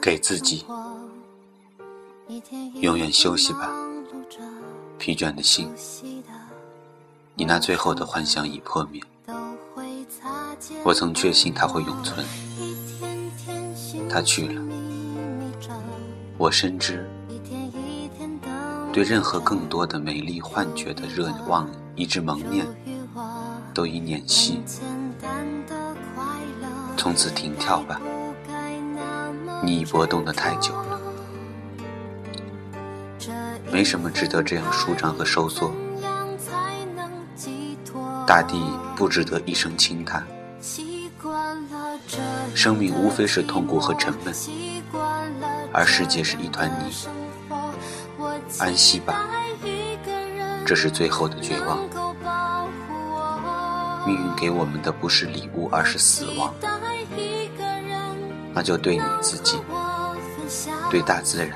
给自己永远休息吧，疲倦的心。你那最后的幻想已破灭。我曾确信它会永存，它去了。我深知，对任何更多的美丽幻觉的热望以致蒙念，都已碾熄。从此停跳吧，你已波动的太久了。没什么值得这样舒张和收缩。大地不值得一声轻叹。生命无非是痛苦和沉闷，而世界是一团泥。安息吧，这是最后的绝望。命运给我们的不是礼物，而是死亡。那就对你自己，对大自然，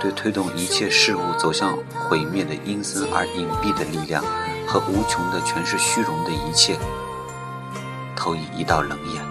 对推动一切事物走向毁灭的阴森而隐蔽的力量和无穷的全是虚荣的一切。投以一道冷眼。